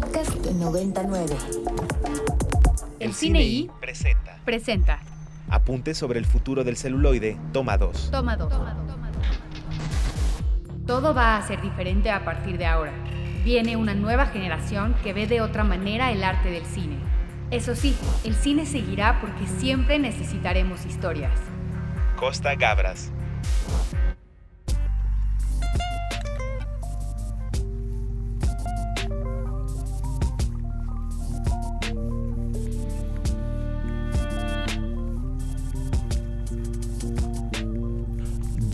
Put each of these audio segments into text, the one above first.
Podcast 99. El Cine I presenta presenta Apuntes sobre el futuro del celuloide, toma 2. Toma 2. Todo va a ser diferente a partir de ahora. Viene una nueva generación que ve de otra manera el arte del cine. Eso sí, el cine seguirá porque siempre necesitaremos historias. Costa Gabras.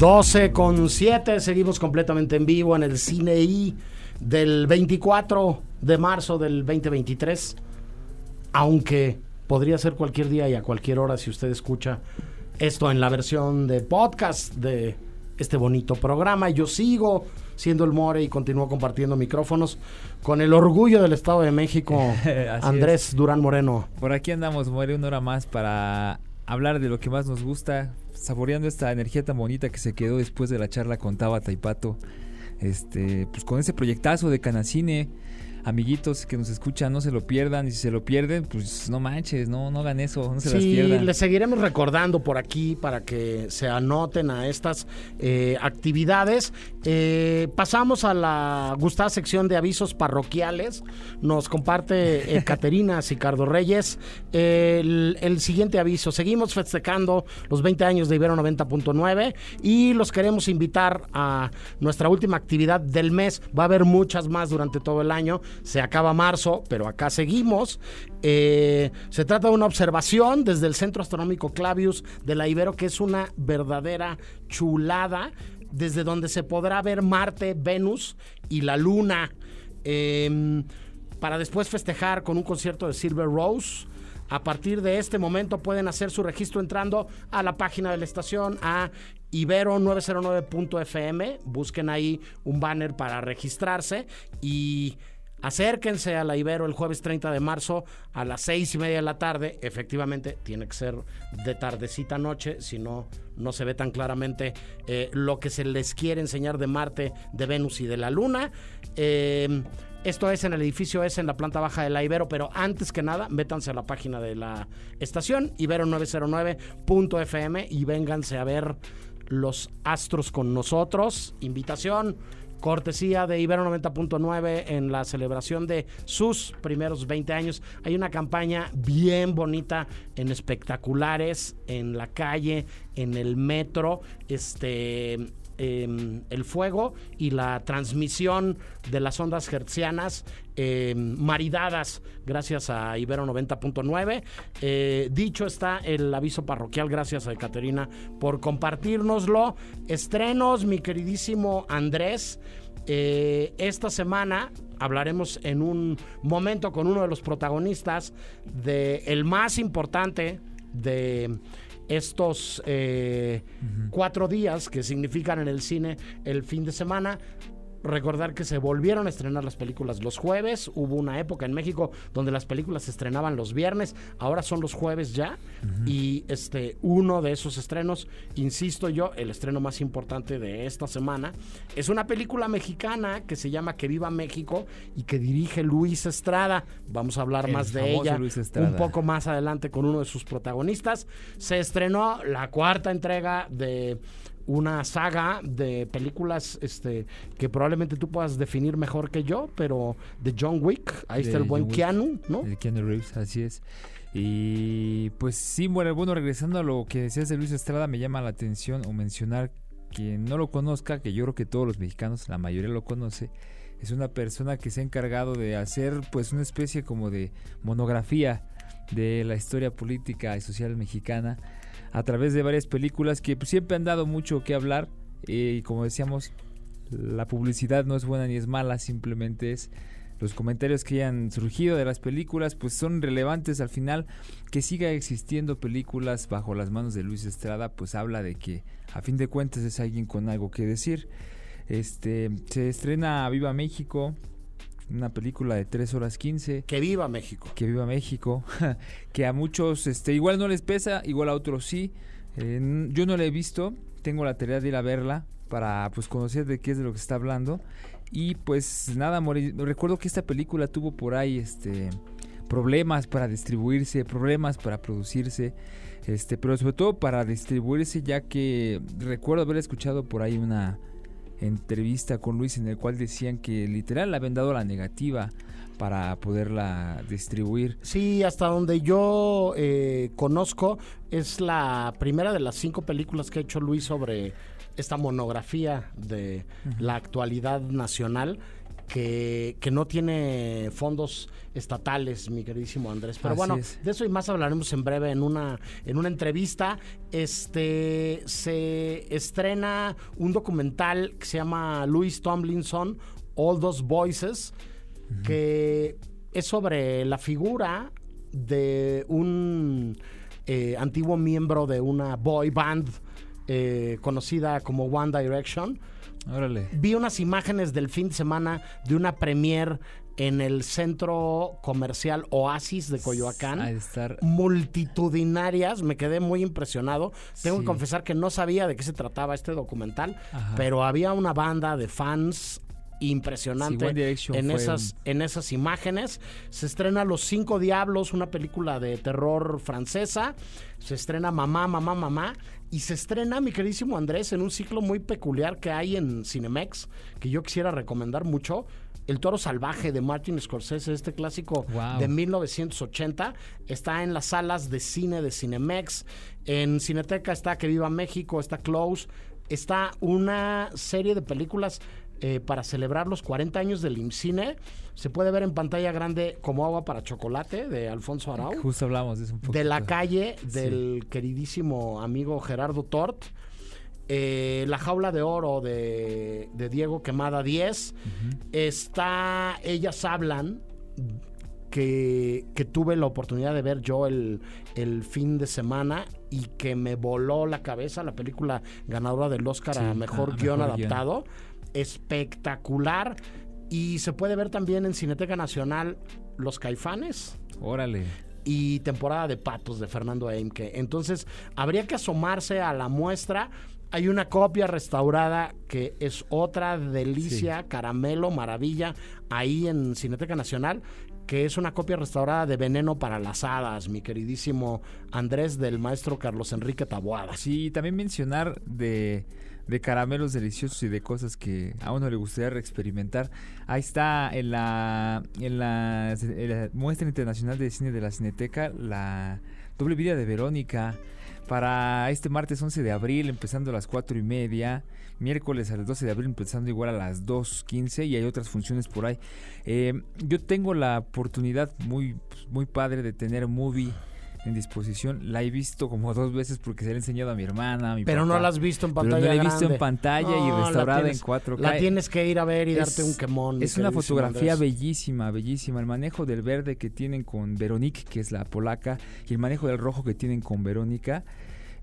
...12 con 7... seguimos completamente en vivo en el Cine I del 24 de marzo del 2023. Aunque podría ser cualquier día y a cualquier hora si usted escucha esto en la versión de podcast de este bonito programa. Yo sigo siendo el More y continúo compartiendo micrófonos con el orgullo del Estado de México, Andrés Durán Moreno. Por aquí andamos, More, una hora más para hablar de lo que más nos gusta, saboreando esta energía tan bonita que se quedó después de la charla con Tabata y Pato. Este, pues con ese proyectazo de Canacine, amiguitos que nos escuchan, no se lo pierdan. Y si se lo pierden, pues no manches, no, no hagan eso, no se las Sí, pierdan. les seguiremos recordando por aquí para que se anoten a estas eh, actividades. Eh, pasamos a la gustada sección de avisos parroquiales. Nos comparte eh, Caterina Sicardo Reyes el, el siguiente aviso. Seguimos festejando los 20 años de Ibero 90.9 y los queremos invitar a nuestra última actividad del mes. Va a haber muchas más durante todo el año. Se acaba marzo, pero acá seguimos. Eh, se trata de una observación desde el Centro Astronómico Clavius de la Ibero, que es una verdadera chulada, desde donde se podrá ver Marte, Venus y la Luna. Eh, para después festejar con un concierto de Silver Rose. A partir de este momento pueden hacer su registro entrando a la página de la estación a ibero909.fm. Busquen ahí un banner para registrarse y acérquense a la Ibero el jueves 30 de marzo a las seis y media de la tarde. Efectivamente, tiene que ser de tardecita noche, si no, no se ve tan claramente eh, lo que se les quiere enseñar de Marte, de Venus y de la Luna. Eh, esto es en el edificio S, en la planta baja de la Ibero, pero antes que nada, métanse a la página de la estación, ibero909.fm, y vénganse a ver los astros con nosotros. Invitación, cortesía de Ibero 90.9 en la celebración de sus primeros 20 años. Hay una campaña bien bonita en espectaculares, en la calle, en el metro, este eh, el fuego y la transmisión de las ondas hertzianas eh, maridadas gracias a Ibero 90.9. Eh, dicho está el aviso parroquial, gracias a Caterina por compartirnoslo. Estrenos, mi queridísimo Andrés. Eh, esta semana hablaremos en un momento con uno de los protagonistas de el más importante de estos eh, cuatro días que significan en el cine el fin de semana. Recordar que se volvieron a estrenar las películas los jueves. Hubo una época en México donde las películas se estrenaban los viernes. Ahora son los jueves ya. Y este uno de esos estrenos, insisto yo, el estreno más importante de esta semana, es una película mexicana que se llama Que Viva México y que dirige Luis Estrada. Vamos a hablar El más de ella Luis un poco más adelante con uno de sus protagonistas. Se estrenó la cuarta entrega de una saga de películas este que probablemente tú puedas definir mejor que yo, pero de John Wick, ahí está el buen Wick. Keanu, ¿no? El Keanu Reeves, así es. Y pues sí, bueno, bueno, regresando a lo que decías de Luis Estrada, me llama la atención o mencionar que no lo conozca, que yo creo que todos los mexicanos, la mayoría lo conoce, es una persona que se ha encargado de hacer pues una especie como de monografía de la historia política y social mexicana a través de varias películas que pues, siempre han dado mucho que hablar eh, y como decíamos, la publicidad no es buena ni es mala, simplemente es los comentarios que hayan surgido de las películas pues son relevantes al final. Que siga existiendo películas bajo las manos de Luis Estrada pues habla de que a fin de cuentas es alguien con algo que decir. Este se estrena Viva México una película de 3 horas 15 Que viva México. que viva México, que a muchos este, igual no les pesa, igual a otros sí. Eh, yo no la he visto, tengo la tarea de ir a verla para pues conocer de qué es de lo que se está hablando. Y pues nada, Mori, recuerdo que esta película tuvo por ahí este problemas para distribuirse, problemas para producirse, este, pero sobre todo para distribuirse, ya que recuerdo haber escuchado por ahí una entrevista con Luis en el cual decían que literal le habían dado la negativa para poderla distribuir. Sí, hasta donde yo eh, conozco, es la primera de las cinco películas que ha hecho Luis sobre esta monografía de la actualidad nacional que, que, no tiene fondos estatales, mi queridísimo Andrés. Pero Así bueno, es. de eso y más hablaremos en breve en una, en una entrevista. Este se estrena un documental que se llama Louis Tomlinson, All Those Voices, que es sobre la figura de un eh, antiguo miembro de una boy band eh, conocida como One Direction. Órale. Vi unas imágenes del fin de semana de una premier en el centro comercial Oasis de Coyoacán. Estar Multitudinarias, me quedé muy impresionado. Tengo Sí. que confesar que no sabía de qué se trataba este documental, Ajá. pero había una banda de fans impresionante Sí, en esas en esas imágenes. Se estrena Los Cinco Diablos, una película de terror francesa. Se estrena Mamá, Mamá, Mamá. Y se estrena, mi queridísimo Andrés, en un ciclo muy peculiar que hay en Cinemex, que yo quisiera recomendar mucho. El Toro Salvaje de Martin Scorsese, este clásico Wow. de 1980, está en las salas de cine de Cinemex. En Cineteca está Que Viva México, está Close. Está una serie de películas eh, para celebrar los 40 años del IMCINE. Se puede ver en pantalla grande como agua para chocolate de Alfonso Arau. Justo hablamos de eso un poco. De la calle del queridísimo amigo Gerardo Tort. Eh, la jaula de oro de, de Diego Quemada 10. Está Ellas Hablan, que, que tuve la oportunidad de ver yo el, el fin de semana y que me voló la cabeza. La película ganadora del Oscar Sí, a Mejor a Guión Mejor Guión. Espectacular. Y se puede ver también en Cineteca Nacional Los Caifanes Órale. y temporada de patos de Fernando Eimke. Entonces, habría que asomarse a la muestra. Hay una copia restaurada que es otra delicia, caramelo, maravilla, ahí en Cineteca Nacional, que es una copia restaurada de Veneno para las Hadas, mi queridísimo Andrés del maestro Carlos Enrique Taboada. Sí, también mencionar de, de caramelos deliciosos y de cosas que a uno le gustaría reexperimentar. Ahí está en la, en la, en la muestra internacional de cine de la Cineteca la doble vida de Verónica para este martes 11 de abril empezando a las 4 y media. Miércoles a las 12 de abril empezando igual a las 2.15 y hay otras funciones por ahí. Eh, yo tengo la oportunidad muy, pues, muy padre de tener movie en disposición. La he visto como dos veces porque se la he enseñado a mi hermana, a mi Pero no la has visto en Pero pantalla no la he visto grande. en pantalla y No, restaurada tienes- en 4K. La tienes que ir a ver y Es- darte un quemón. Es una fotografía Andrés. bellísima, bellísima. El manejo del verde que tienen con Veronique, que es la polaca, y el manejo del rojo que tienen con Verónica.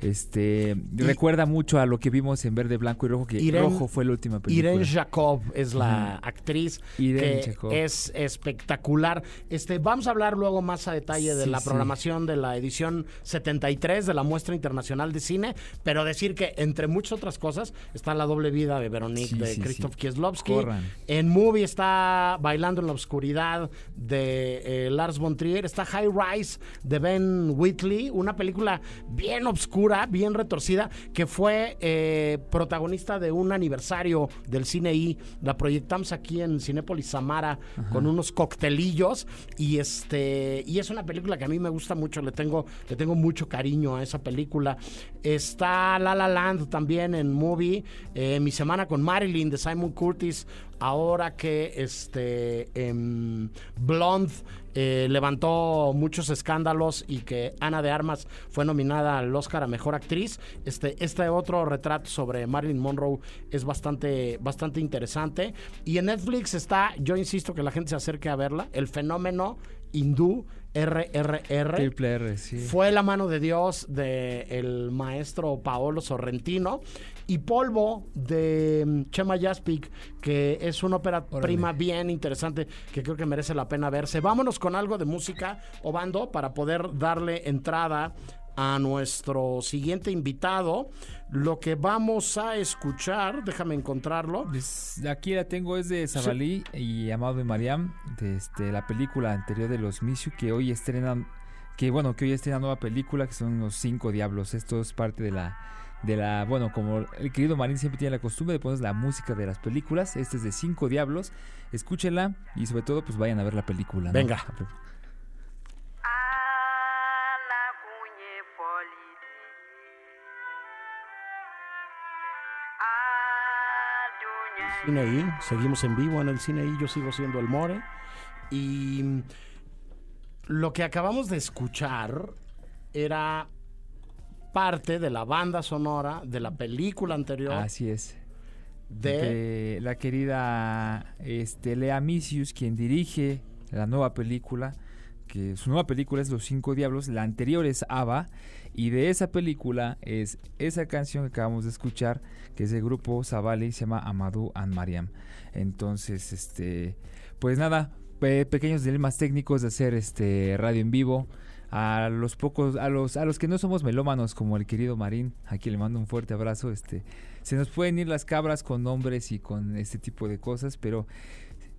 Este recuerda mucho a lo que vimos en verde, blanco y rojo, que Irene- rojo fue la última película. Irene Jacob es la actriz Irene que Jacob. es espectacular. Este, vamos a hablar luego más a detalle de la sí. programación de la edición 73 de la Muestra Internacional de Cine, pero decir que entre muchas otras cosas está La doble vida de Veronique Sí, de Krzysztof. Kieslowski. Corran. En Movie está Bailando en la Oscuridad de eh, Lars von Trier. Está High Rise de Ben Whitley, una película bien obscura, bien retorcida, que fue eh, protagonista de un aniversario del cine I. La proyectamos aquí en Cinépolis Samara con unos coctelillos y este y es una película que a mí me gusta mucho. Le tengo le tengo mucho cariño a esa película. Está La La Land también en Movie. Eh, Mi semana con Marilyn de Simon Curtis. Ahora que este em, Blonde eh, levantó muchos escándalos y que Ana de Armas fue nominada al Oscar a Mejor Actriz. Este, este otro retrato sobre Marilyn Monroe es bastante, bastante interesante. Y en Netflix está, yo insisto que la gente se acerque a verla, El Fenómeno Hindú RRR. Triple R, sí. Fue la mano de Dios del el maestro Paolo Sorrentino. Y Polvo de mm, Chema Jaspic, que es una ópera Órale. prima bien interesante que creo que merece la pena verse. Vámonos con algo de música, Obando, para poder darle entrada a nuestro siguiente invitado. Lo que vamos a escuchar, déjame encontrarlo. Pues, aquí la tengo, es de Zabalí y Amado de Mariam, de este, la película anterior de los Misiu, que hoy estrenan, que bueno, que hoy estrena nueva película, que son los cinco diablos. Esto es parte de la, de la, bueno, como el querido Marín siempre tiene la costumbre de poner la música de las películas. Este es de cinco diablos. Escúchenla y sobre todo, pues vayan a ver la película. ¿no? Venga. Cine I, seguimos en vivo en el Cine I, yo sigo siendo el More. Y lo que acabamos de escuchar era parte de la banda sonora de la película anterior Así es. de... de la querida este, Lea Misius, quien dirige la nueva película, que su nueva película es Los Cinco Diablos, la anterior es Ava, y de esa película es esa canción que acabamos de escuchar, que es del grupo Zavali, se llama Amadou and Mariam. Entonces, este, pues nada, pe- pequeños dilemas técnicos de hacer este radio en vivo. A los pocos, a los, a los que no somos melómanos como el querido Marín, aquí le mando un fuerte abrazo, este, se nos pueden ir las cabras con nombres y con este tipo de cosas, pero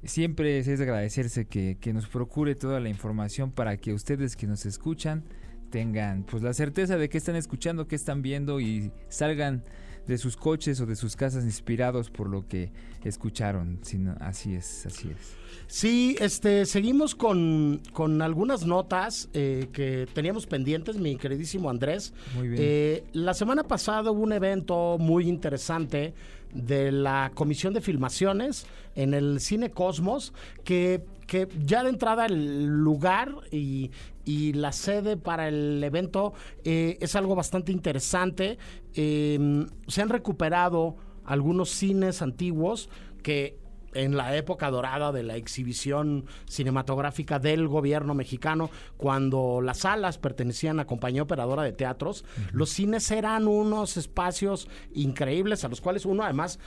siempre es de agradecerse que, que nos procure toda la información para que ustedes que nos escuchan tengan pues la certeza de que están escuchando, que están viendo y salgan de sus coches o de sus casas inspirados por lo que escucharon. Sino, así es, así es. Sí, este, seguimos con, con algunas notas eh, que teníamos pendientes, mi queridísimo Andrés. Muy bien. Eh, la semana pasada hubo un evento muy interesante de la Comisión de Filmaciones en el Cine Cosmos, que, que ya de entrada el lugar y, y la sede para el evento eh, es algo bastante interesante. Eh, se han recuperado algunos cines antiguos que en la época dorada de la exhibición cinematográfica del gobierno mexicano, cuando las salas pertenecían a compañía operadora de teatros, los cines eran unos espacios increíbles a los cuales uno además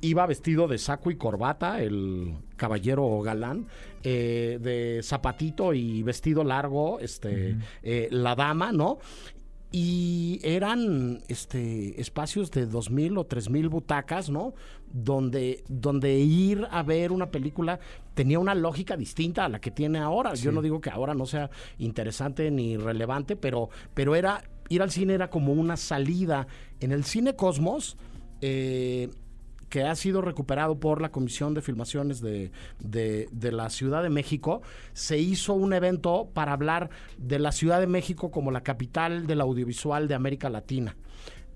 iba vestido de saco y corbata, el caballero galán, eh, de zapatito y vestido largo, este, eh, la dama, ¿no? Y eran este, espacios de dos mil o tres mil butacas, ¿no? Donde, donde ir a ver una película tenía una lógica distinta a la que tiene ahora. Yo no digo que ahora no sea interesante ni relevante, pero, pero era ir al cine era como una salida. En el cine Cosmos, eh, que ha sido recuperado por la Comisión de Filmaciones de, de- de la Ciudad de México, se hizo un evento para hablar de la Ciudad de México como la capital del audiovisual de América Latina.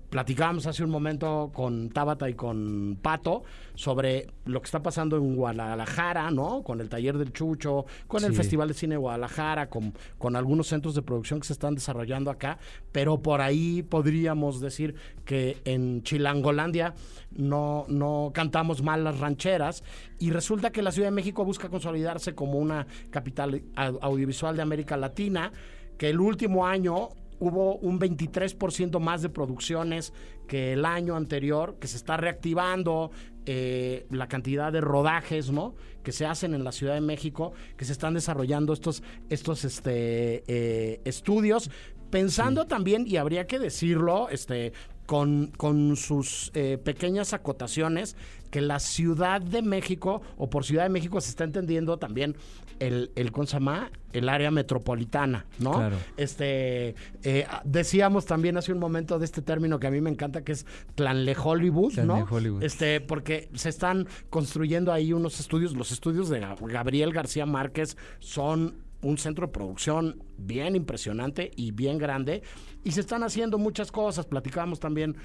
Platicábamos hace un momento con Tabata y con Pato sobre lo que está pasando en Guadalajara, ¿no? Con el taller del Chucho, con el. Festival de Cine de Guadalajara, con, con algunos centros de producción que se están desarrollando acá, pero por ahí podríamos decir que en Chilangolandia no, no cantamos mal las rancheras y resulta que la Ciudad de México busca consolidarse como una capital au- audiovisual de América Latina, que el último año hubo un 23% más de producciones que el año anterior, que se está reactivando eh, la cantidad de rodajes, ¿no? Que se hacen en la Ciudad de México, que se están desarrollando estos, estos este, eh, estudios, pensando también, y habría que decirlo, este, con, con sus eh, pequeñas acotaciones, que la Ciudad de México, o por Ciudad de México se está entendiendo también el, el ¿cómo se llama? El área metropolitana, ¿no? Claro. Este, eh, decíamos también hace un momento de este término que a mí me encanta, que es Planle Hollywood, ¿no? Planle Hollywood. Este, porque se están construyendo ahí unos estudios, los estudios de Gab- Gabriel García Márquez son un centro de producción bien impresionante y bien grande y se están haciendo muchas cosas. Platicábamos también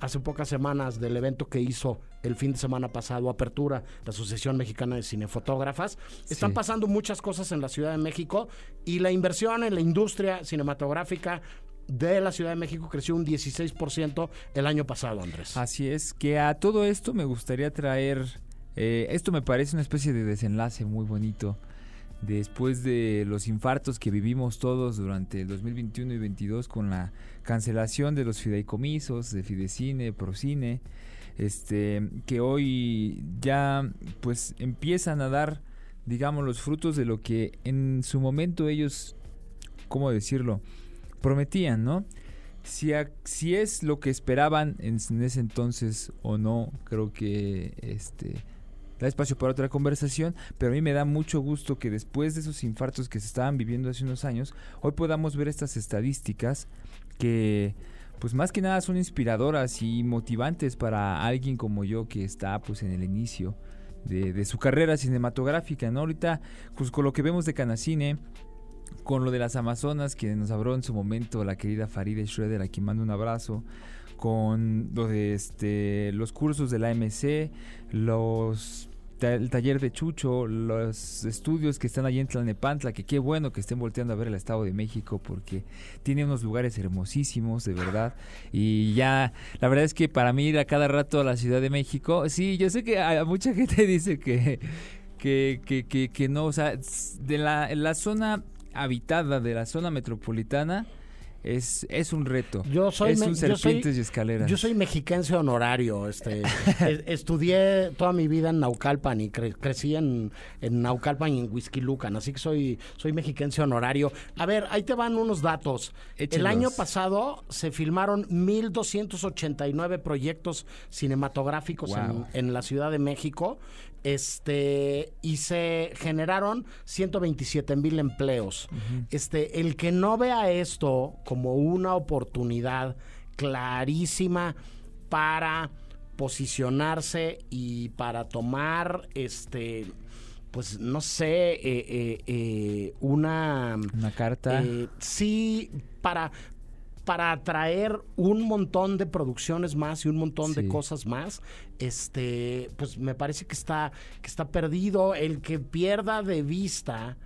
hace pocas semanas del evento que hizo el fin de semana pasado, Apertura, la Asociación Mexicana de Cinefotógrafas. Están pasando muchas cosas en la Ciudad de México y la inversión en la industria cinematográfica de la Ciudad de México creció un 16% el año pasado, Andrés. Así es, que a todo esto me gustaría traer, eh, esto me parece una especie de desenlace muy bonito. Después de los infartos que vivimos todos durante el 2021 y 2022 con la cancelación de los fideicomisos de Fidecine, Procine, este, que hoy ya pues empiezan a dar, digamos, los frutos de lo que en su momento ellos, ¿cómo decirlo? prometían, ¿no? Si, si es lo que esperaban en, en, ese entonces o no, creo que este da espacio para otra conversación, pero a mí me da mucho gusto que después de esos infartos que se estaban viviendo hace unos años, hoy podamos ver estas estadísticas que pues más que nada son inspiradoras y motivantes para alguien como yo que está pues en el inicio de, su carrera cinematográfica, ¿no? Ahorita pues con lo que vemos de Canacine, con lo de las Amazonas que nos habló en su momento la querida Faride Schroeder, a quien mando un abrazo, con lo de este, los cursos de la AMC, los el taller de Chucho, los estudios que están allí en Tlalnepantla, que qué bueno que estén volteando a ver el Estado de México porque tiene unos lugares hermosísimos, de verdad. Y ya, la verdad es que para mí ir a cada rato a la Ciudad de México, sí, yo sé que a mucha gente dice que, que, que, que, no, o sea, de la, la zona habitada, de la zona metropolitana, es, es un reto. Yo soy es un serpientes y escaleras. Yo soy mexiquense honorario. Este, estudié toda mi vida en Naucalpan y crecí en, en Naucalpan y en Lucan, así que soy, soy mexiquense honorario. A ver, ahí te van unos datos. El año pasado se filmaron 1.289 proyectos cinematográficos en, en la Ciudad de México este y se generaron 127 mil empleos. Este, el que no vea esto como una oportunidad clarísima para posicionarse y para tomar este pues no sé eh, eh, eh, una una carta. sí para para atraer un montón de producciones más y un montón de cosas más, este, pues me parece que está, que está perdido. El que pierda de vista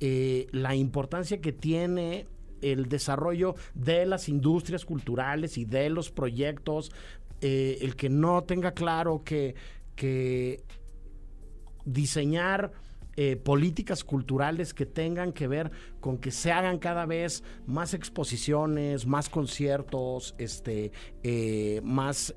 eh, la importancia que tiene el desarrollo de las industrias culturales y de los proyectos, eh, el que no tenga claro que, que diseñar eh, políticas culturales que tengan que ver con que se hagan cada vez más exposiciones, más conciertos, este, más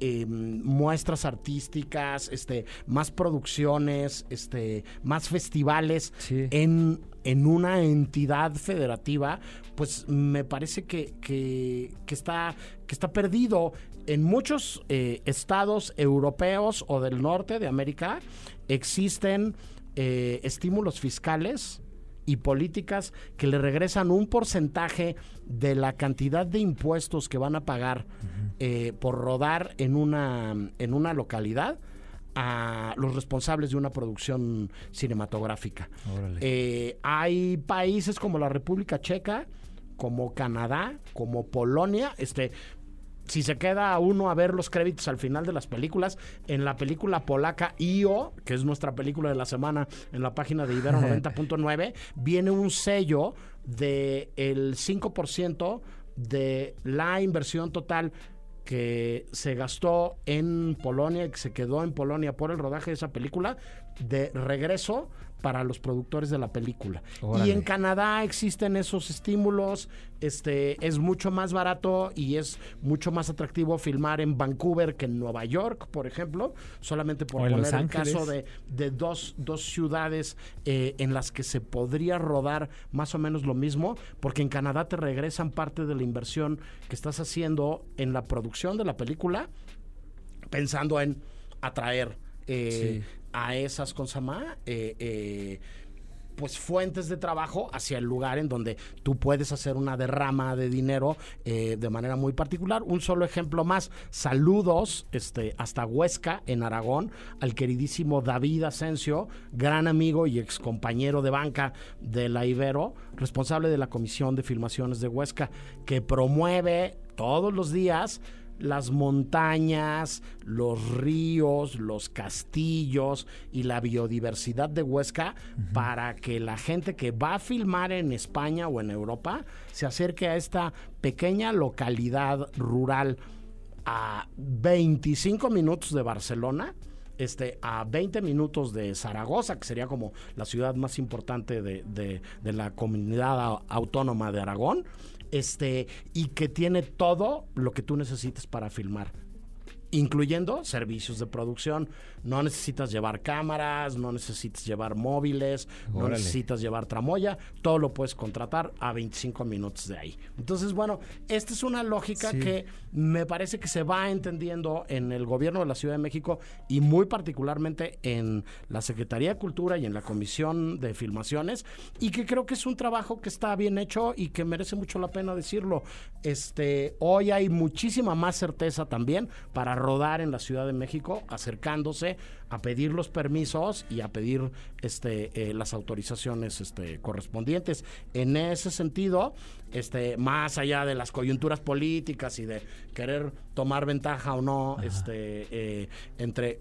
eh, muestras artísticas, este, más producciones, este, más festivales en, en, una entidad federativa, pues me parece que, que, que, está, que está perdido en muchos estados europeos o del norte de América. Existen eh, estímulos fiscales y políticas que le regresan un porcentaje de la cantidad de impuestos que van a pagar eh, por rodar en una, en una localidad a los responsables de una producción cinematográfica. Eh, hay países como la República Checa, como Canadá, como Polonia, este, si se queda uno a ver los créditos al final de las películas, en la película polaca IO, que es nuestra película de la semana en la página de Ibero 90.9, viene un sello de el 5% de la inversión total que se gastó en Polonia y que se quedó en Polonia por el rodaje de esa película de regreso para los productores de la película. Y en Canadá existen esos estímulos, este es mucho más barato y es mucho más atractivo filmar en Vancouver que en Nueva York, por ejemplo, solamente por poner el caso de, dos, ciudades eh, en las que se podría rodar más o menos lo mismo, porque en Canadá te regresan parte de la inversión que estás haciendo en la producción de la película, pensando en atraer eh, a esas cosas eh, eh, pues fuentes de trabajo hacia el lugar en donde tú puedes hacer una derrama de dinero eh, de manera muy particular. Un solo ejemplo más, saludos este, hasta Huesca, en Aragón, al queridísimo David Asensio, gran amigo y ex compañero de banca de la Ibero, responsable de la Comisión de Filmaciones de Huesca, que promueve todos los días las montañas, los ríos, los castillos y la biodiversidad de Huesca para que la gente que va a filmar en España o en Europa se acerque a esta pequeña localidad rural a 25 minutos de Barcelona. Este, a 20 minutos de Zaragoza, que sería como la ciudad más importante de, de la comunidad autónoma de Aragón, este, y que tiene todo lo que tú necesites para filmar. Incluyendo servicios de producción. No necesitas llevar cámaras, no necesitas llevar móviles, no necesitas llevar tramoya, todo lo puedes contratar a 25 minutos de ahí. Entonces, bueno, esta es una lógica Sí. que me parece que se va entendiendo en el gobierno de la Ciudad de México y muy particularmente en la Secretaría de Cultura y en la Comisión de Filmaciones y que creo que es un trabajo que está bien hecho y que merece mucho la pena decirlo. Este, hoy hay muchísima más certeza también para rodar en la Ciudad de México, acercándose a pedir los permisos y a pedir este, eh, las autorizaciones este, correspondientes. En ese sentido, este, más allá de las coyunturas políticas y de querer tomar ventaja o no este, eh, entre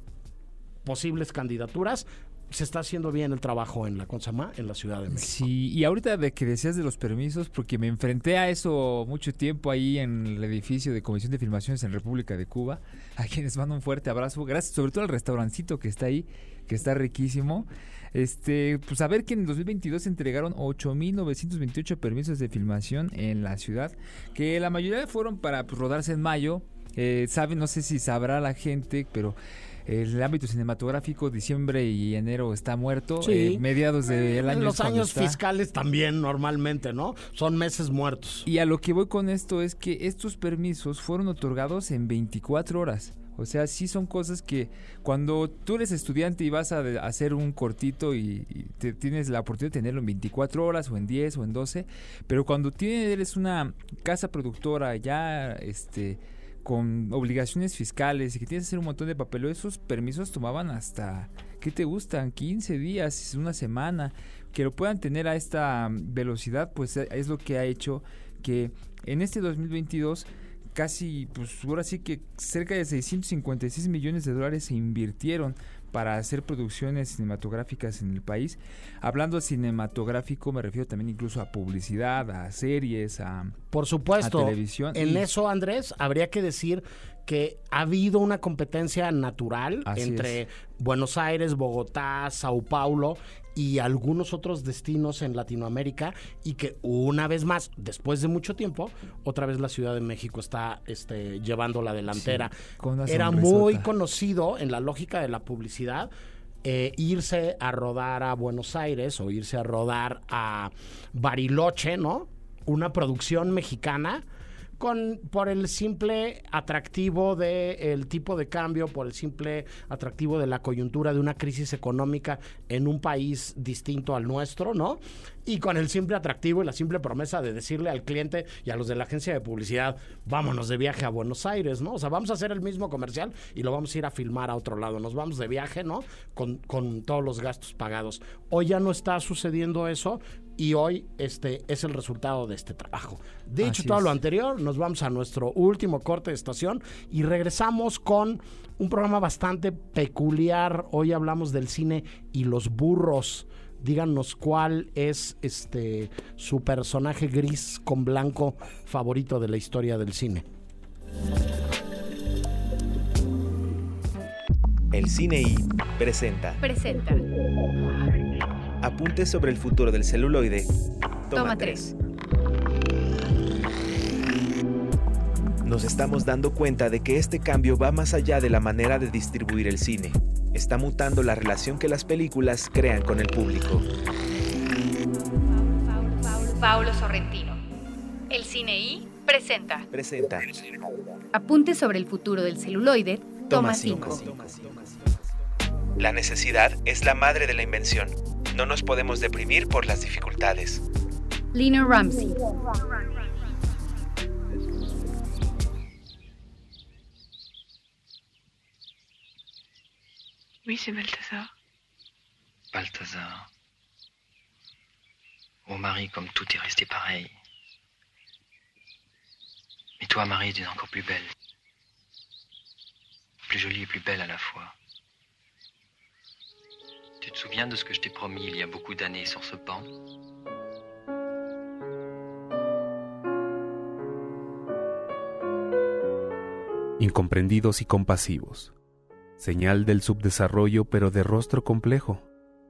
posibles candidaturas, se está haciendo bien el trabajo en la Consama, en la Ciudad de México. Sí, y ahorita de que decías de los permisos, porque me enfrenté a eso mucho tiempo ahí en el edificio de Comisión de Filmaciones en República de Cuba, a quienes mando un fuerte abrazo, gracias sobre todo al restaurancito que está ahí, que está riquísimo. Este, pues a ver que en 2022 se entregaron 8.928 permisos de filmación en la ciudad, que la mayoría fueron para pues, rodarse en mayo. Eh, no sé si sabrá la gente, pero el ámbito cinematográfico, diciembre y enero está muerto. Sí. eh, mediados del año. Los es cuando años está. fiscales también normalmente, ¿no? Son meses muertos. Y a lo que voy con esto es que estos permisos fueron otorgados en 24 horas. O sea, sí son cosas que cuando tú eres estudiante y vas a de- hacer un cortito y, y te- tienes la oportunidad de tenerlo en 24 horas o en 10 o en 12, pero cuando tienes, eres una casa productora ya este con obligaciones fiscales y que tienes que hacer un montón de papel, esos permisos tomaban hasta, ¿qué te gustan? 15 días, una semana. Que lo puedan tener a esta velocidad, pues eh, es lo que ha hecho que en este 2022 casi, pues ahora sí que cerca de 656 millones de dólares se invirtieron para hacer producciones cinematográficas en el país. Hablando de cinematográfico, me refiero también incluso a publicidad, a series, a... Por supuesto. A televisión En y- eso, Andrés, habría que decir que ha habido una competencia natural Así entre es. Buenos Aires, Bogotá, Sao Paulo y algunos otros destinos en Latinoamérica y que una vez más, después de mucho tiempo, otra vez la Ciudad de México está este, llevando la delantera. Era muy conocido en la lógica de la publicidad eh, irse a rodar a Buenos Aires o irse a rodar a Bariloche, ¿no? Una producción mexicana con por el simple atractivo del tipo de cambio, por el simple atractivo de la coyuntura de una crisis económica en un país distinto al nuestro, ¿no? Y con el simple atractivo y la simple promesa de decirle al cliente y a los de la agencia de publicidad, vámonos de viaje a Buenos Aires, ¿no? O sea, vamos a hacer el mismo comercial y lo vamos a ir a filmar a otro lado. Nos vamos de viaje, ¿no? Con, con todos los gastos pagados. Hoy ya no está sucediendo eso y hoy este es el resultado de este trabajo. Dicho Así todo es. lo anterior, nos vamos a nuestro último corte de estación y regresamos con un programa bastante peculiar. Hoy hablamos del cine y los burros. Díganos cuál es este su personaje gris con blanco favorito de la historia del cine. El Cine I presenta Presenta. Apuntes sobre el futuro del celuloide. Toma, Toma 3. tres. Nos estamos dando cuenta de que este cambio va más allá de la manera de distribuir el cine. Está mutando la relación que las películas crean con el público. Paulo Sorrentino. El Cine I presenta. Presenta Apuntes sobre el futuro del celuloide. Toma 5. 5. La necesidad es la madre de la invención. No nos podemos deprimir por las dificultades. Lina Ramsey. Oui, c'est Balthazar. Balthazar. Oh Marie, comme tout est resté pareil. Mais toi, Marie, tu es encore plus belle. Plus jolie et plus belle à la fois. Te souviens de ce que je t'ai promis il y a beaucoup d'années sur ce banc incomprendidos y compasivos, señal del subdesarrollo pero de rostro complejo,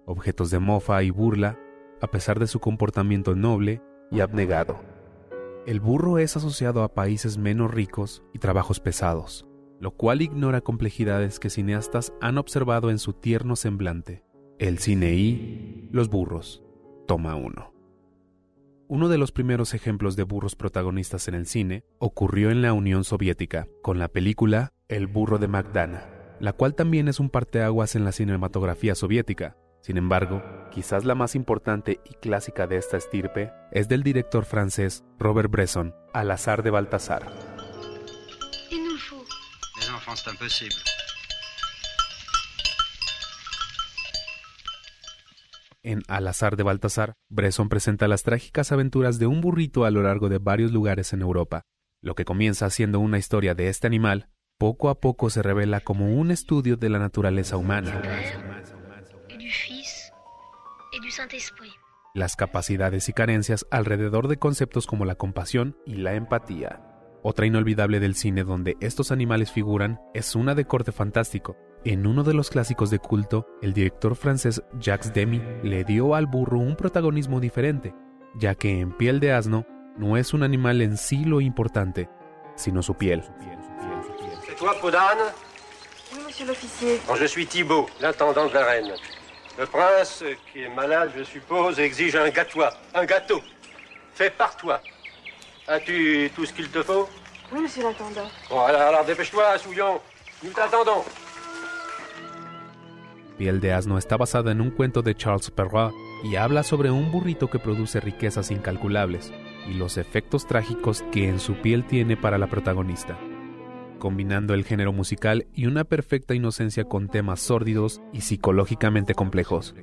objetos de mofa y burla a pesar de su comportamiento noble y abnegado. El burro es asociado a países menos ricos y trabajos pesados, lo cual ignora complejidades que cineastas han observado en su tierno semblante. El cine y los burros. Toma 1. Uno de los primeros ejemplos de burros protagonistas en el cine ocurrió en la Unión Soviética, con la película El burro de Magdana, la cual también es un parteaguas en la cinematografía soviética. Sin embargo, quizás la más importante y clásica de esta estirpe es del director francés Robert Bresson, Al azar de Baltasar. Les En Al azar de Baltasar, Bresson presenta las trágicas aventuras de un burrito a lo largo de varios lugares en Europa. Lo que comienza siendo una historia de este animal, poco a poco se revela como un estudio de la naturaleza humana, las capacidades y carencias alrededor de conceptos como la compasión y la empatía. Otra inolvidable del cine donde estos animales figuran es una de corte fantástico. En uno de los clásicos de culto, el director francés Jacques Demy le dio al burro un protagonismo diferente, ya que en piel de asno no es un animal en sí lo importante, sino su piel. C'est toi, Podane Oui, monsieur l'officier. Je suis Thibault, l'intendant de la reine. Le prince, qui est malade, je suppose, exige un gâteau. Un gâteau. Fait par toi. As-tu tout ce qu'il te faut Oui, monsieur l'intendant. Bon, alors, alors dépêche-toi, Souillon. Nous t'attendons. Piel de asno está basada en un cuento de Charles Perrault y habla sobre un burrito que produce riquezas incalculables y los efectos trágicos que en su piel tiene para la protagonista, combinando el género musical y una perfecta inocencia con temas sórdidos y psicológicamente complejos.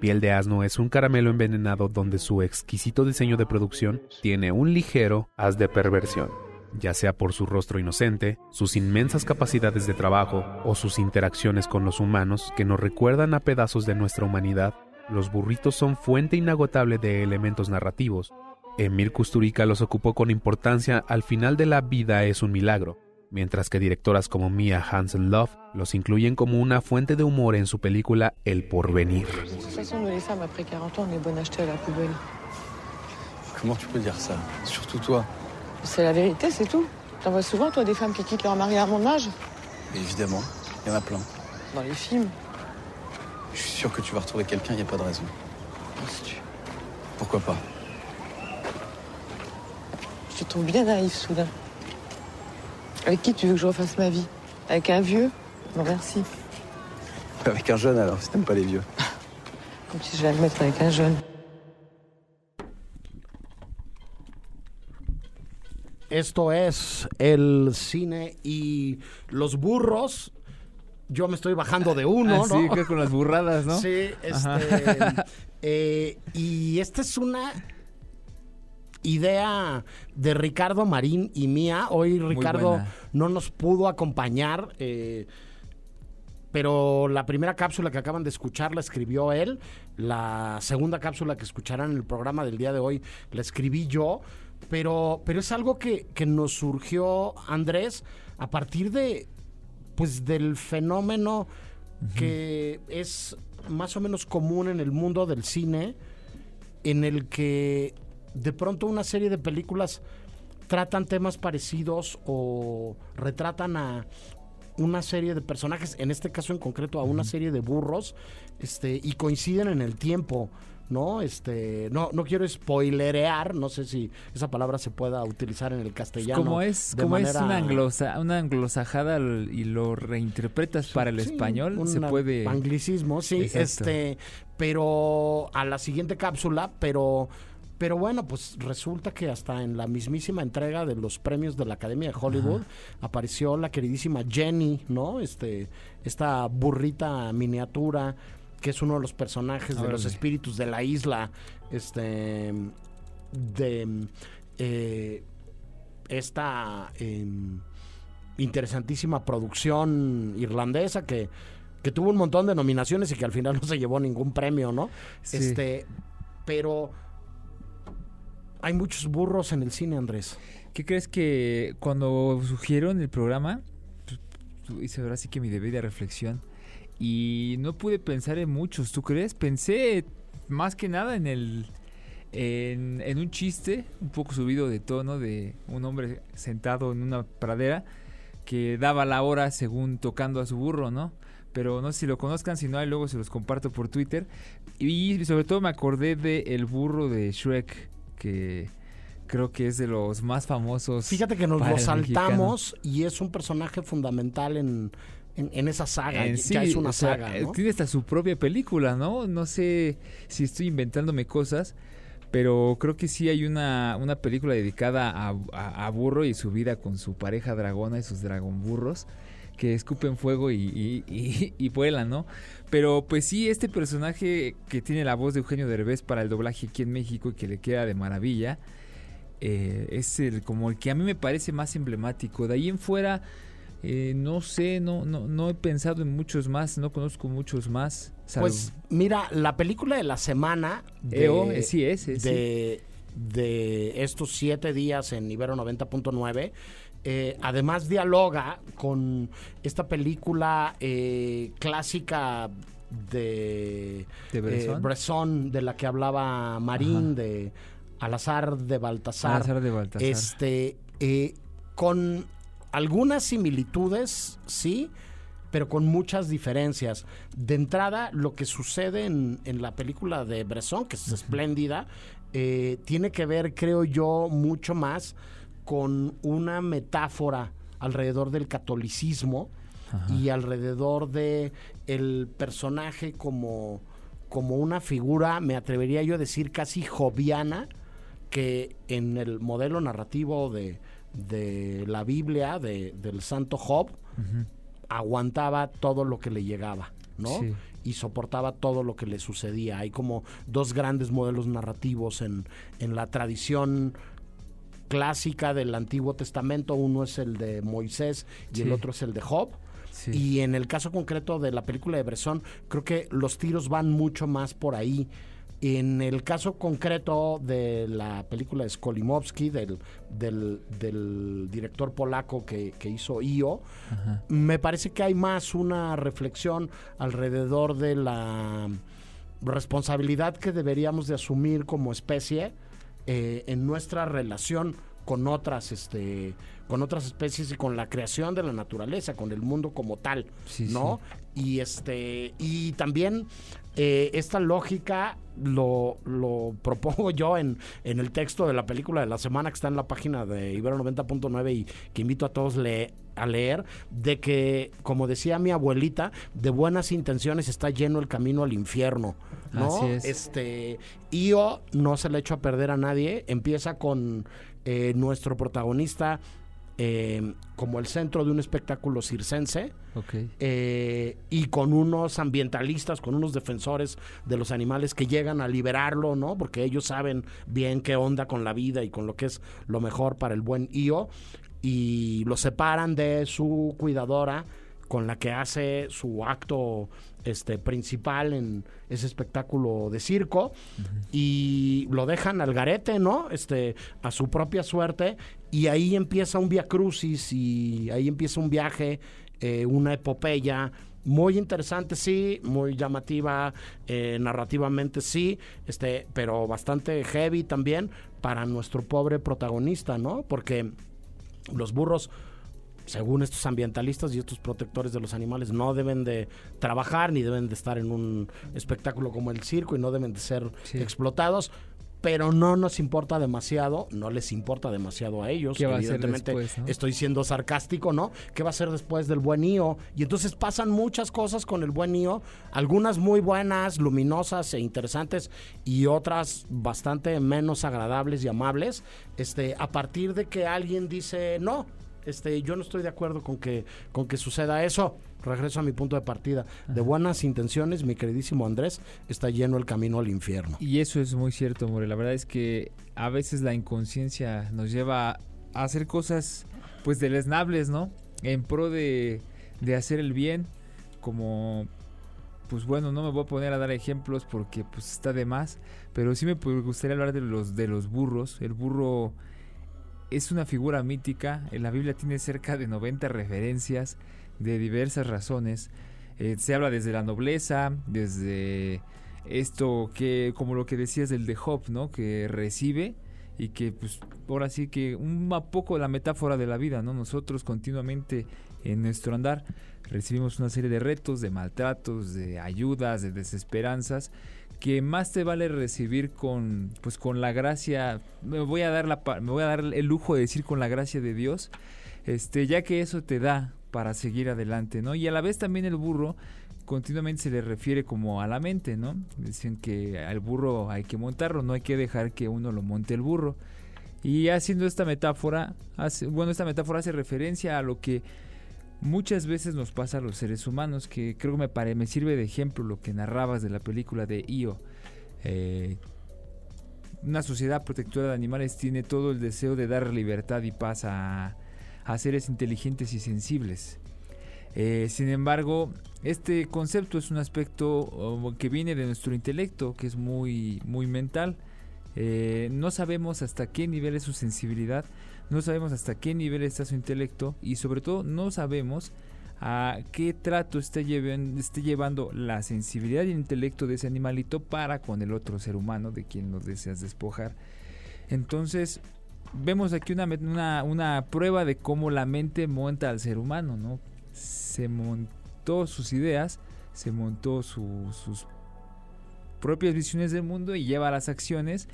Piel de asno es un caramelo envenenado donde su exquisito diseño de producción tiene un ligero haz de perversión ya sea por su rostro inocente, sus inmensas capacidades de trabajo o sus interacciones con los humanos que nos recuerdan a pedazos de nuestra humanidad, los burritos son fuente inagotable de elementos narrativos. Emir Kusturica los ocupó con importancia al final de La vida es un milagro, mientras que directoras como Mia Hansen Love los incluyen como una fuente de humor en su película El porvenir. De toute façon, nous les femmes, après 40 ans, on est bonnes à jeter à la poubelle. Comment tu peux dire ça Surtout toi. C'est la vérité, c'est tout. T'en vois souvent, toi, des femmes qui quittent leur mari à mon âge évidemment, il y en a plein. Dans les films. Je suis sûr que tu vas retrouver quelqu'un, il n'y a pas de raison. Penses-tu Pourquoi pas? Je te trouve bien naïf, soudain. Avec qui tu veux que je refasse ma vie? Avec un vieux? Non, merci. Avec un jeune alors, si t'aimes pas les vieux. Comme si je vais me mettre avec un jeune. Esto es el cine y los burros. Yo me estoy bajando de uno, Ah, ¿no? sí, creo con las burradas, ¿no? Sí, este. eh, y esta es una idea de Ricardo Marín y mía. Hoy Ricardo no nos pudo acompañar. eh, pero la primera cápsula que acaban de escuchar la escribió él. La segunda cápsula que escucharán en el programa del día de hoy la escribí yo. Pero, pero es algo que, que nos surgió, Andrés, a partir de, pues, del fenómeno que es más o menos común en el mundo del cine, en el que de pronto una serie de películas tratan temas parecidos o retratan a una serie de personajes, en este caso en concreto a una serie de burros, este, y coinciden en el tiempo, ¿no? Este, no, no quiero spoilerear, no sé si esa palabra se pueda utilizar en el castellano. Como es, como es una, anglosa, una anglosajada y lo reinterpretas para el Sí, español, se puede... Anglicismo, sí, Exacto. este, pero a la siguiente cápsula, pero. Pero bueno, pues resulta que hasta en la mismísima entrega de los premios de la Academia de Hollywood apareció la queridísima Jenny, ¿no? Este, esta burrita miniatura que es uno de los personajes de los espíritus de la isla, este, de eh, esta em, interesantísima producción irlandesa que, que tuvo un montón de nominaciones y que al final no se llevó ningún premio, ¿no? Sí. Este, pero hay muchos burros en el cine, Andrés. ¿Qué crees que cuando sugieron el programa, pues, hice ahora sí que mi deber de reflexión y no pude pensar en muchos, ¿tú crees? Pensé más que nada en el en, en un chiste un poco subido de tono de un hombre sentado en una pradera que daba la hora según tocando a su burro, ¿no? Pero no sé si lo conozcan, si no hay luego se los comparto por Twitter. Y sobre todo me acordé de el burro de Shrek, que creo que es de los más famosos. Fíjate que nos lo saltamos y es un personaje fundamental en, en, en esa saga. En ya sí, es una sea, saga, eh, ¿no? Tiene hasta su propia película, ¿no? No sé si estoy inventándome cosas, pero creo que sí hay una, una película dedicada a, a- a Burro y su vida con su pareja dragona y sus dragonburros que escupen fuego y, y- y- y vuelan, ¿no? Pero pues sí, este personaje que tiene la voz de Eugenio Derbez para el doblaje aquí en México y que le queda de maravilla, eh, es el, como el que a mí me parece más emblemático. De ahí en fuera, eh, no sé, no, no, no he pensado en muchos más, no conozco muchos más. salvo- Pues mira, la película de la semana de, EO, eh, sí es, sí. de, de estos siete días en Ibero 90.9, eh, además dialoga con esta película clásica de, ¿De Bresson? Bresson, de la que hablaba Marín, Ajá. de Alazar de Baltasar. Alazar de Baltasar. Este, con algunas similitudes, sí, pero con muchas diferencias. De entrada, lo que sucede en, en la película de Bresson, que es espléndida, eh, tiene que ver, creo yo, mucho más con una metáfora alrededor del catolicismo y alrededor de el personaje como, como una figura, me atrevería yo a decir, casi joviana, que en el modelo narrativo de, de la Biblia, de- del santo Job, aguantaba todo lo que le llegaba, ¿no? Sí. Y soportaba todo lo que le sucedía. Hay como dos grandes modelos narrativos en, en la tradición clásica del Antiguo Testamento. Uno es el de Moisés y Sí. el otro es el de Job. Sí. Y en el caso concreto de la película de Bresson, creo que los tiros van mucho más por ahí. En el caso concreto de la película de Skolimowski, del, del, del director polaco que, que hizo IO, Ajá. me parece que hay más una reflexión alrededor de la responsabilidad que deberíamos de asumir como especie eh, en nuestra relación con otras este con otras especies y con la creación de la naturaleza con el mundo como tal Sí, no y este y también eh, esta lógica lo, lo propongo yo en, en el texto de la película de la semana que está en la página de Ibero 90.9 y que invito a todos le- a leer, de que, como decía mi abuelita, de buenas intenciones está lleno el camino al infierno. ¿no? Así es. Este, Io no se le echa a perder a nadie, empieza con eh, nuestro protagonista eh, como el centro de un espectáculo circense eh, y con unos ambientalistas, con unos defensores de los animales que llegan a liberarlo, ¿no? Porque ellos saben bien qué onda con la vida y con lo que es lo mejor para el buen Io y lo separan de su cuidadora con la que hace su acto este principal en ese espectáculo de circo y lo dejan al garete, ¿no? Este a su propia suerte y ahí empieza un via crucis y ahí empieza un viaje, eh, una epopeya muy interesante, sí, muy llamativa, eh, narrativamente sí, este, pero bastante heavy también para nuestro pobre protagonista, ¿no? Porque los burros según estos ambientalistas y estos protectores de los animales, no deben de trabajar ni deben de estar en un espectáculo como el circo y no deben de ser Sí. explotados. Pero no nos importa demasiado, no les importa demasiado a ellos. ¿Qué va a ser Evidentemente, después, no? estoy siendo sarcástico, ¿no? ¿Qué va a ser después del buen IO? Y entonces pasan muchas cosas con el buen IO, algunas muy buenas, luminosas e interesantes, y otras bastante menos agradables y amables. Este, a partir de que alguien dice no, este, yo no estoy de acuerdo con que, con que suceda eso. Regreso a mi punto de partida. De buenas intenciones, mi queridísimo Andrés, está lleno el camino al infierno. Y eso es muy cierto, More. La verdad es que a veces la inconsciencia nos lleva a hacer cosas, pues, deleznables, ¿no? En pro de, de hacer el bien, como, pues bueno, no me voy a poner a dar ejemplos porque, pues, está de más, pero sí me gustaría hablar de los, de los burros. El burro es una figura mítica. En la Biblia tiene cerca de 90 referencias de diversas razones. Eh, se habla desde la nobleza, desde esto que, como lo que decías del de Job, ¿no? Que recibe y que pues ahora sí que un poco la metáfora de la vida, ¿no? Nosotros continuamente en nuestro andar recibimos una serie de retos, de maltratos, de ayudas, de desesperanzas que más te vale recibir con pues con la gracia, me voy a dar la me voy a dar el lujo de decir con la gracia de Dios, este ya que eso te da para seguir adelante, ¿no? Y a la vez también el burro continuamente se le refiere como a la mente, ¿no? Dicen que al burro hay que montarlo, no hay que dejar que uno lo monte el burro. Y haciendo esta metáfora, bueno, esta metáfora hace referencia a lo que muchas veces nos pasa a los seres humanos, que creo que me, me sirve de ejemplo lo que narrabas de la película de Io. Eh, una sociedad protectora de animales tiene todo el deseo de dar libertad y paz a, a seres inteligentes y sensibles. Eh, sin embargo, este concepto es un aspecto que viene de nuestro intelecto, que es muy, muy mental. Eh, no sabemos hasta qué nivel es su sensibilidad, no sabemos hasta qué nivel está su intelecto y sobre todo no sabemos a qué trato esté, llevando la sensibilidad y el intelecto de ese animalito para con el otro ser humano de quien nos deseas despojar. Entonces, vemos aquí una, una, una prueba de cómo la mente monta al ser humano, ¿no? Se montó sus ideas, se montó sus propias visiones del mundo y lleva las acciones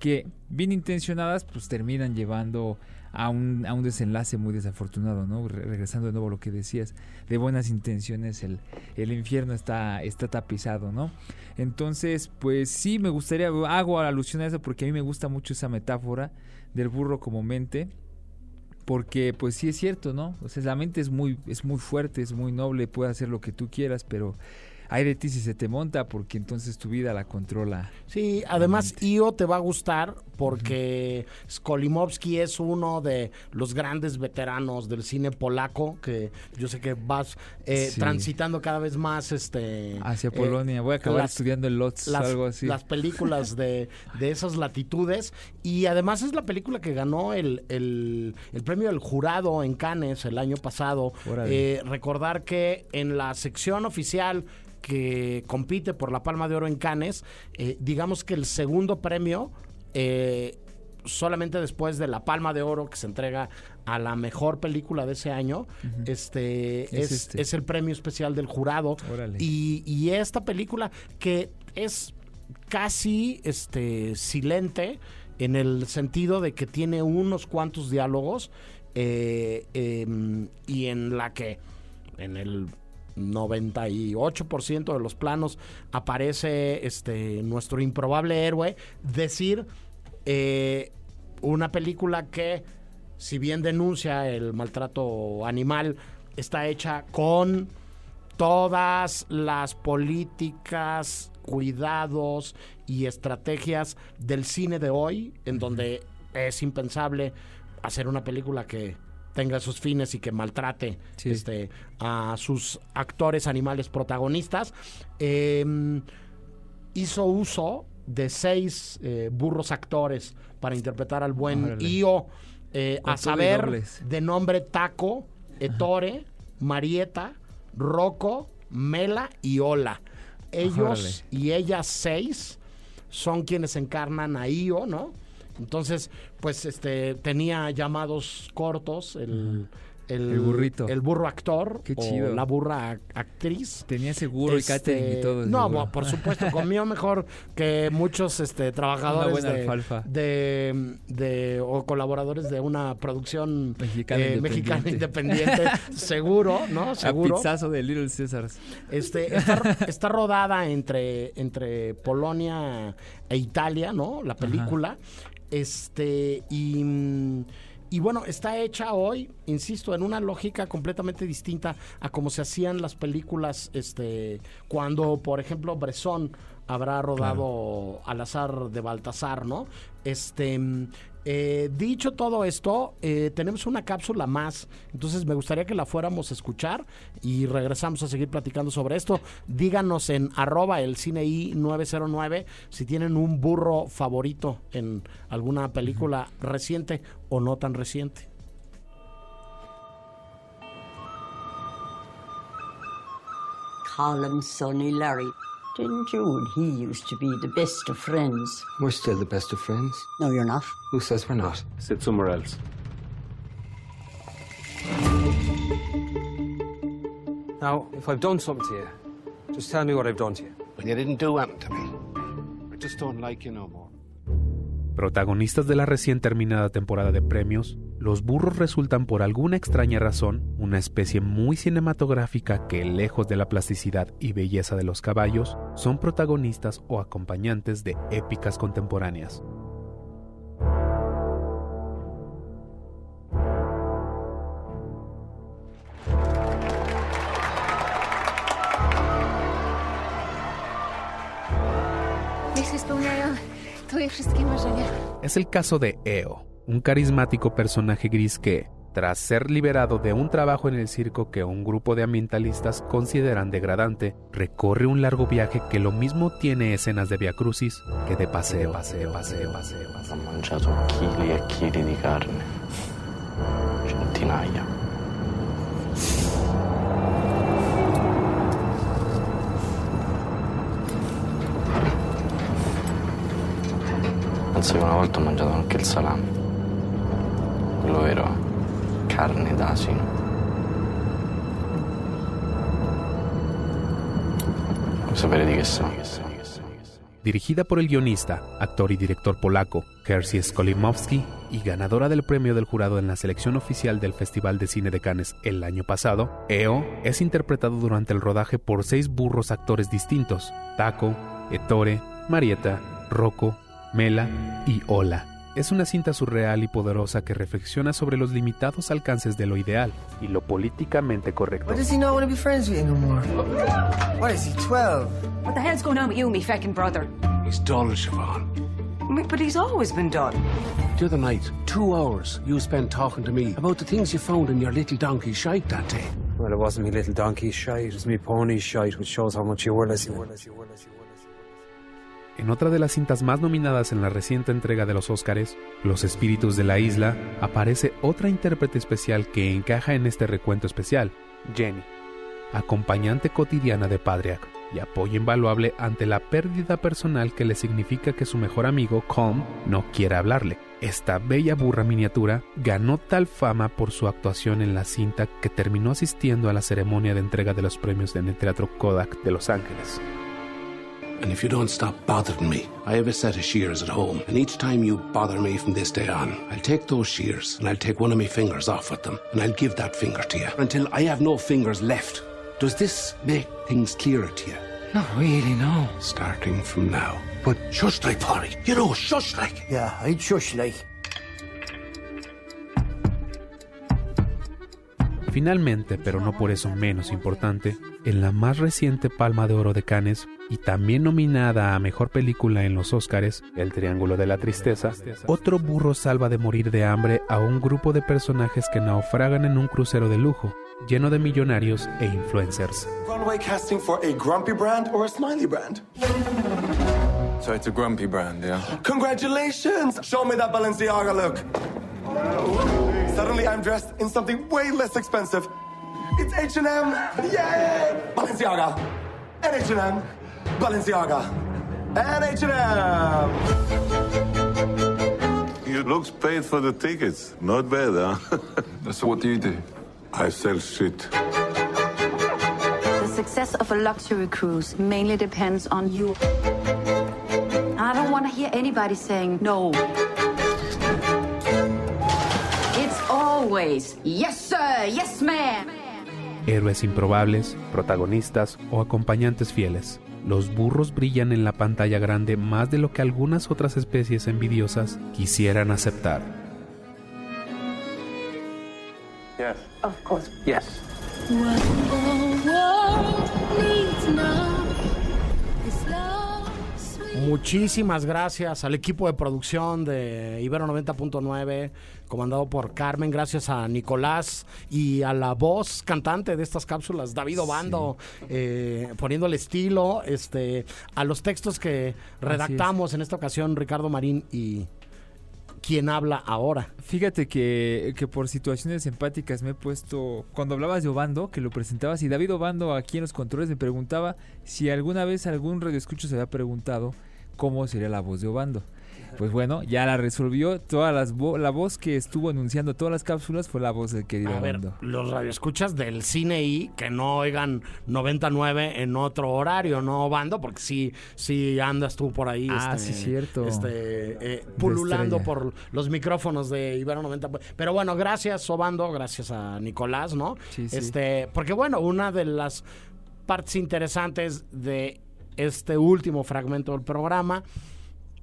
que bien intencionadas pues terminan llevando a un, a un desenlace muy desafortunado, ¿no? regresando de nuevo a lo que decías, de buenas intenciones el, el infierno está, está tapizado, ¿no? Entonces, pues sí, me gustaría, hago alusión a eso porque a mí me gusta mucho esa metáfora del burro como mente, porque pues sí es cierto, ¿no? O sea, la mente es muy, es muy fuerte, es muy noble, puede hacer lo que tú quieras, pero hay de ti si se te monta porque entonces tu vida la controla. Sí, además IO te va a gustar porque Skolimowski es uno de los grandes veteranos del cine polaco que yo sé que vas eh, transitando cada vez más este hacia eh, Polonia. Voy a acabar estudiando el LOTS las, algo así. Las películas de, de, esas latitudes y además es la película que ganó el, el, premio del jurado en Cannes el año pasado. Eh, recordar que en la sección oficial que compite por la Palma de Oro en Cannes, eh, digamos que el segundo premio, eh, solamente después de la Palma de Oro que se entrega a la mejor película de ese año, este, este, es, el premio especial del jurado. Y, esta película que es casi este, silente en el sentido de que tiene unos cuantos diálogos eh, em, y en la que en el 98% de los planos aparece este nuestro improbable héroe decir eh, una película que si bien denuncia el maltrato animal está hecha con todas las políticas cuidados y estrategias del cine de hoy en donde es impensable hacer una película que tenga sus fines y que maltrate este, a sus actores animales protagonistas. Em, hizo uso de seis eh, burros actores para interpretar al buen Io, eh, a saber, de nombre Taco, Ettore, Marieta, Rocco, Mela y Ola. Ellos y ellas seis son quienes encarnan a Io, ¿no? Entonces, pues este tenía llamados cortos el, el, burrito. El burro actor. Qué chido. O la burra actriz. Tenía seguro y catering y este, todo. No, por supuesto, comió mejor que muchos este, trabajadores de, de, o colaboradores de una producción mexicana, eh, independiente. independiente. seguro, ¿no? Seguro. A pizzazo de Little Caesars. Este, está, está, rodada entre, entre Polonia e Italia, ¿no? La película. Este, y, y bueno, está hecha hoy, insisto, en una lógica completamente distinta a como se hacían las películas, este, cuando, por ejemplo, Bresson habrá rodado Al azar de Baltasar, ¿no? Este, eh, dicho todo esto, eh, tenemos una cápsula más, entonces me gustaría que la fuéramos a escuchar y regresamos a seguir platicando sobre esto. Díganos en arroba el cine 909 si tienen un burro favorito en alguna película reciente o no tan reciente. Colin, Sonny, Larry. Didn't you and he used to be the best of friends? We're still the best of friends. No, you're not. Who says we're not? Sit somewhere else. Now, if I've done something to you, just tell me what I've done to you. When you didn't do anything to me. I just don't like you no more. Protagonistas de la recién terminada temporada de premios, los burros resultan por alguna extraña razón una especie muy cinematográfica que, lejos de la plasticidad y belleza de los caballos, son protagonistas o acompañantes de épicas contemporáneas. Es el caso de Eo, un carismático personaje gris que, tras ser liberado de un trabajo en el circo que un grupo de ambientalistas consideran degradante, recorre un largo viaje que lo mismo tiene escenas de Via Crucis que de paseo, paseo, paseo, paseo. Ho mangiato chili e chili di carne, centinaia. Che una volta ho mangiato anche il salame. Quello vero, carne d'asino. Sapere di che sono? Dirigida por el guionista, actor y director polaco Jerzy Skolimowski y ganadora del premio del jurado en la selección oficial del Festival de Cine de Cannes el año pasado, EO es interpretado durante el rodaje por seis burros actores distintos: Taco, Ettore, Marietta, Rocco, Mela y Ola. Es una cinta surreal y poderosa que reflexiona sobre los limitados alcances de lo ideal y lo políticamente correcto. Why does he not want to be friends with you no more? What is he, 12? What the hell's going on with you, me feckin' brother? He's dull, Siobhan. But he's always been done. The other night, two hours you spent talking to me about the things you found in your little donkey shite that day. Well, it wasn't me little donkey shite, it was me pony shite, which shows how much you were listening. You were. You. En otra de las cintas más nominadas en la reciente entrega de los Óscares, Los Espíritus de la Isla, aparece otra intérprete especial que encaja en este recuento especial, Jenny, acompañante cotidiana de Padriak y apoyo invaluable ante la pérdida personal que le significa que su mejor amigo, Colm, no quiere hablarle. Esta bella burra miniatura ganó tal fama por su actuación en la cinta que terminó asistiendo a la ceremonia de entrega de los premios en el Teatro Kodak de Los Ángeles. And if you don't stop bothering me, I have a set of shears at home. And each time you bother me from this day on, I'll take those shears and I'll take one of my fingers off with them and I'll give that finger to you until I have no fingers left. Does this make things clearer to you? Not really, no. Starting from now. But shush like, Polly. You know, shush like. Yeah, I'd shush like. Finalmente, pero no por eso menos importante, en la más reciente Palma de Oro de Cannes y también nominada a Mejor Película en los Óscares, El Triángulo de la Tristeza, otro burro salva de morir de hambre a un grupo de personajes que naufragan en un crucero de lujo, lleno de millonarios e influencers. Runway casting for a grumpy brand or a smiley brand? So it's a grumpy brand, yeah? Congratulations! Show me that Balenciaga look. Suddenly I'm dressed in something way less expensive. It's H&M! Yay! Balenciaga! And H&M! Balenciaga! And H&M! You looks paid for the tickets. Not bad, huh? so what do you do? I sell shit. The success of a luxury cruise mainly depends on you. I don't want to hear anybody saying no. Always yes, sir, yes, ma'am. Héroes improbables, protagonistas o acompañantes fieles. Los burros brillan en la pantalla grande más de lo que algunas otras especies envidiosas quisieran aceptar. Yes. Of course. Yes. Muchísimas gracias al equipo de producción de Ibero 90.9, comandado por Carmen. Gracias a Nicolás y a la voz cantante de estas cápsulas, David Obando, eh, poniendo el estilo, este, a los textos que redactamos en esta ocasión, Ricardo Marín y quién habla ahora. Fíjate que, que por situaciones empáticas me he puesto. Cuando hablabas de Obando, que lo presentabas, y David Obando aquí en los controles me preguntaba si alguna vez algún radioescucho se había preguntado cómo sería la voz de Obando. Pues bueno, ya la resolvió. Todas las vo- la voz que estuvo anunciando todas las cápsulas fue la voz del querido A ver, Obando. los radioescuchas del cine y que no oigan 99 en otro horario, no bando, porque sí, sí andas tú por ahí. Ah, este, sí, cierto. Este, eh, pululando por los micrófonos de Ibero 90. Pero bueno, gracias, Obando, gracias a Nicolás, ¿no? Sí, sí. Este, porque bueno, una de las partes interesantes de este último fragmento del programa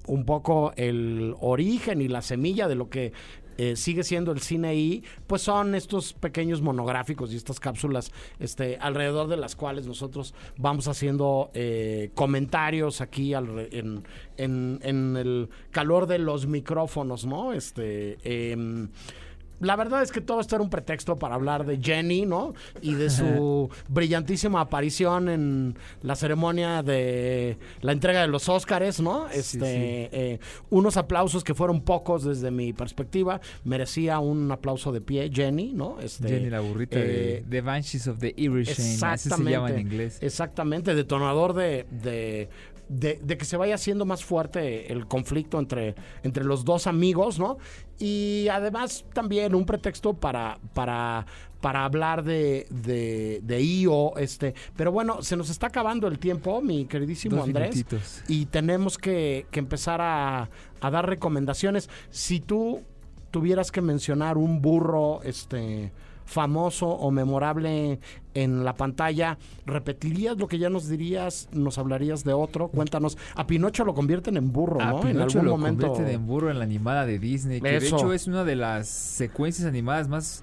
un poco el origen y la semilla de lo que eh, sigue siendo el cine y pues son estos pequeños monográficos y estas cápsulas este alrededor de las cuales nosotros vamos haciendo eh, comentarios aquí alre- en, en- en el calor de los micrófonos no este em, la verdad es que todo esto era un pretexto para hablar de Jenny, ¿no? Y de su brillantísima aparición en la ceremonia de la entrega de los Óscares, ¿no? Este, eh, unos aplausos que fueron pocos desde mi perspectiva. Merecía un aplauso de pie, Jenny, ¿no? Este, Jenny la burrita eh, de The Banshees of the Irishmen, así se llama en inglés. Exactamente, detonador de, de, de- de que se vaya haciendo más fuerte el conflicto entre, entre los dos amigos, ¿no? Y además también un pretexto para, para, para hablar de, de, de IO, este. Pero bueno, se nos está acabando el tiempo, mi queridísimo Dos Andrés. minutitos. Y tenemos que, que empezar a, a dar recomendaciones. Si tú tuvieras que mencionar un burro, este famoso o memorable en la pantalla, ¿repetirías lo que ya nos dirías? ¿Nos hablarías de otro? Cuéntanos. A Pinocho lo convierten en burro, A ¿no? en Pinocho algún lo momento. convierten en burro en la animada de Disney, que Eso. de hecho es una de las secuencias animadas más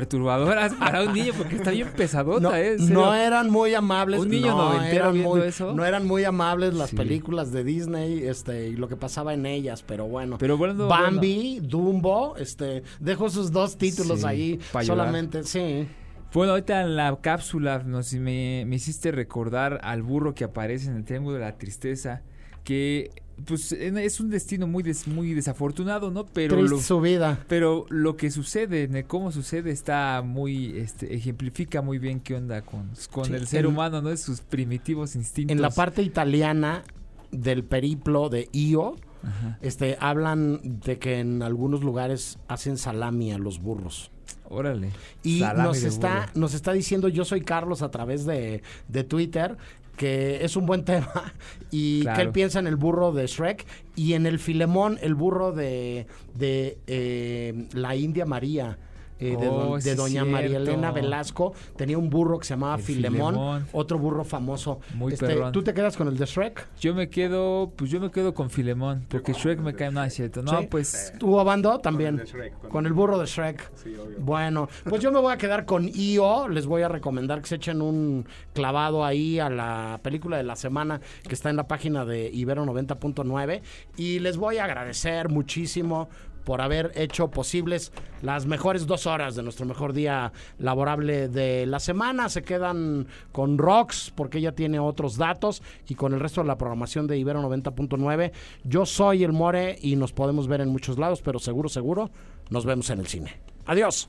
perturbadoras para un niño porque está bien pesadota, No, ¿eh? No eran muy amables. Un niño no, eran muy- eso. No eran muy amables las Sí. películas de Disney este, y lo que pasaba en ellas, pero bueno. Pero bueno, Bambi, Dumbo, este, dejo esos dos títulos Sí, ahí solamente, sí. Bueno, ahorita en la cápsula nos, me, me hiciste recordar al burro que aparece en el Triángulo de la Tristeza, que pues es un destino muy des- muy desafortunado, ¿no? Pero Triste lo, su vida. pero lo que sucede, cómo sucede está muy este ejemplifica muy bien qué onda con, con Sí, el ser en- humano, ¿no? Sus primitivos instintos. En la parte italiana del periplo de Io, Ajá. este, hablan de que en algunos lugares hacen salami a los burros. Órale. Y Salami nos está, burro. nos está diciendo yo soy Carlos a través de, de Twitter que es un buen tema y Claro. que él piensa en el burro de Shrek y en el Filemón, el burro de, de eh, la India María. Eh, de, Oh, de doña María. Elena Velasco tenía un burro que se llamaba Filemón, Filemón. otro burro famoso. Muy Este. ¿Tú te quedas con el de Shrek? Yo me quedo, pues yo me quedo con Filemón, porque Shrek me cae, es cierto. No, Sí. pues ¿Tú, Abando? También. Con el burro de Shrek. Bueno, pues yo me voy a quedar con IO. Les voy a recomendar que se echen un clavado ahí a la película de la semana que está en la página de Ibero 90.9. Y les voy a agradecer muchísimo por haber hecho posibles las mejores dos horas de nuestro mejor día laborable de la semana. Se quedan con Rox porque ella tiene otros datos y con el resto de la programación de Ibero 90.9. Yo soy el More y nos podemos ver en muchos lados, pero seguro, seguro, nos vemos en el cine. Adiós.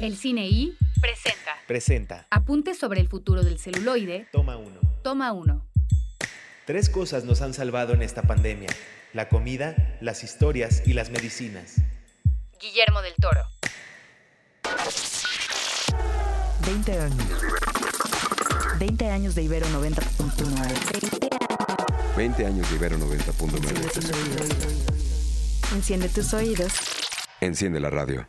El Cine I presenta Presenta. Apuntes sobre el futuro del celuloide. Toma uno. Toma uno. Tres cosas nos han salvado en esta pandemia. La comida, las historias y las medicinas. Guillermo del Toro. 20 años. 20 años de Ibero 90.9. 20 años de Ibero 90.9. Enciende tus oídos Enciende la radio.